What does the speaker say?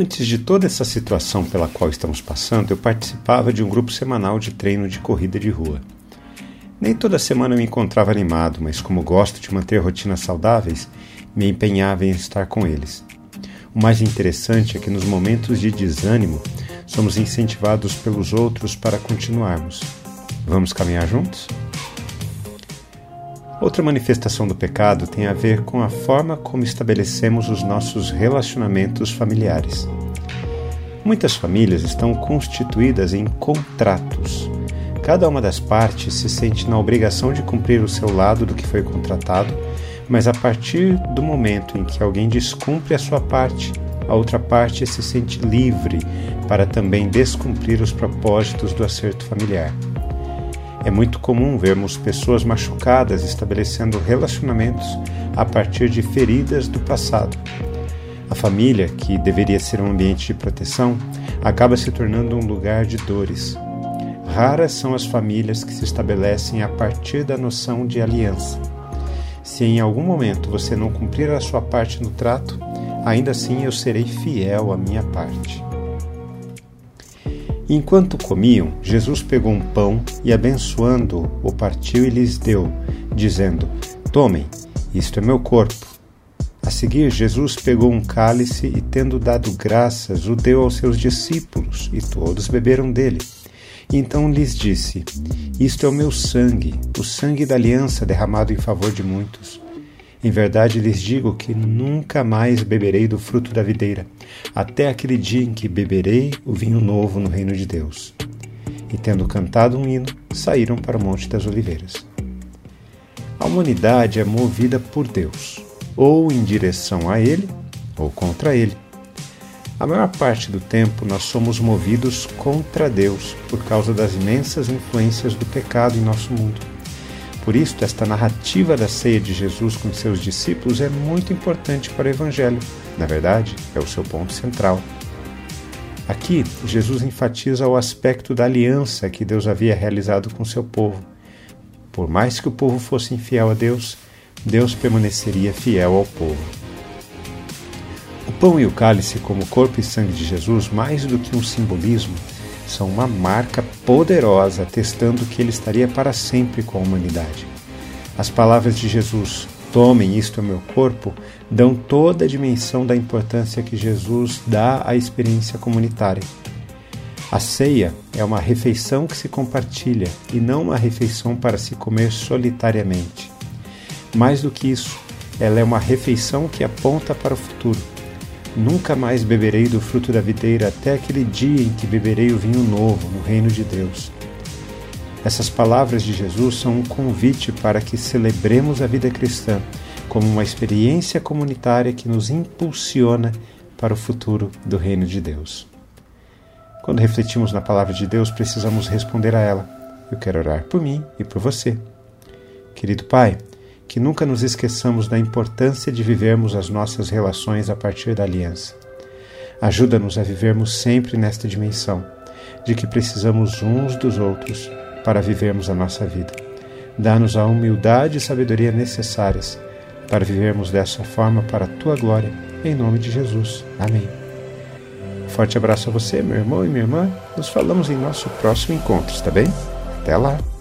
Antes de toda essa situação pela qual estamos passando, eu participava de um grupo semanal de treino de corrida de rua. Nem toda semana eu me encontrava animado, mas como gosto de manter rotinas saudáveis, me empenhava em estar com eles. O mais interessante é que nos momentos de desânimo, somos incentivados pelos outros para continuarmos. Vamos caminhar juntos? Outra manifestação do pecado tem a ver com a forma como estabelecemos os nossos relacionamentos familiares. Muitas famílias estão constituídas em contratos. Cada uma das partes se sente na obrigação de cumprir o seu lado do que foi contratado, mas a partir do momento em que alguém descumpre a sua parte, a outra parte se sente livre para também descumprir os propósitos do acerto familiar. É muito comum vermos pessoas machucadas estabelecendo relacionamentos a partir de feridas do passado. A família, que deveria ser um ambiente de proteção, acaba se tornando um lugar de dores. Raras são as famílias que se estabelecem a partir da noção de aliança. Se em algum momento você não cumprir a sua parte no trato, ainda assim eu serei fiel à minha parte. Enquanto comiam, Jesus pegou um pão e, abençoando-o, o partiu e lhes deu, dizendo: Tomem, isto é meu corpo. A seguir, Jesus pegou um cálice e, tendo dado graças, o deu aos seus discípulos, e todos beberam dele. Então lhes disse: Isto é o meu sangue, o sangue da aliança derramado em favor de muitos. Em verdade lhes digo que nunca mais beberei do fruto da videira, até aquele dia em que beberei o vinho novo no reino de Deus. E tendo cantado um hino, saíram para o Monte das Oliveiras. A humanidade é movida por Deus, ou em direção a Ele, ou contra Ele. A maior parte do tempo nós somos movidos contra Deus por causa das imensas influências do pecado em nosso mundo. Por isso, esta narrativa da ceia de Jesus com seus discípulos é muito importante para o Evangelho. Na verdade, é o seu ponto central. Aqui, Jesus enfatiza o aspecto da aliança que Deus havia realizado com seu povo. Por mais que o povo fosse infiel a Deus, Deus permaneceria fiel ao povo. O pão e o cálice, como corpo e sangue de Jesus, mais do que um simbolismo, são uma marca poderosa atestando que ele estaria para sempre com a humanidade. As palavras de Jesus, tomem isto é meu corpo, dão toda a dimensão da importância que Jesus dá à experiência comunitária. A ceia é uma refeição que se compartilha e não uma refeição para se comer solitariamente. Mais do que isso, ela é uma refeição que aponta para o futuro Nunca mais beberei do fruto da videira até aquele dia em que beberei o vinho novo no reino de Deus. Essas palavras de Jesus são um convite para que celebremos a vida cristã como uma experiência comunitária que nos impulsiona para o futuro do reino de Deus. Quando refletimos na palavra de Deus, precisamos responder a ela. Eu quero orar por mim e por você. Querido Pai, que nunca nos esqueçamos da importância de vivermos as nossas relações a partir da aliança. Ajuda-nos a vivermos sempre nesta dimensão, de que precisamos uns dos outros para vivermos a nossa vida. Dá-nos a humildade e sabedoria necessárias para vivermos dessa forma para a tua glória, em nome de Jesus. Amém. Forte abraço a você, meu irmão e minha irmã. Nos falamos em nosso próximo encontro, está bem? Até lá!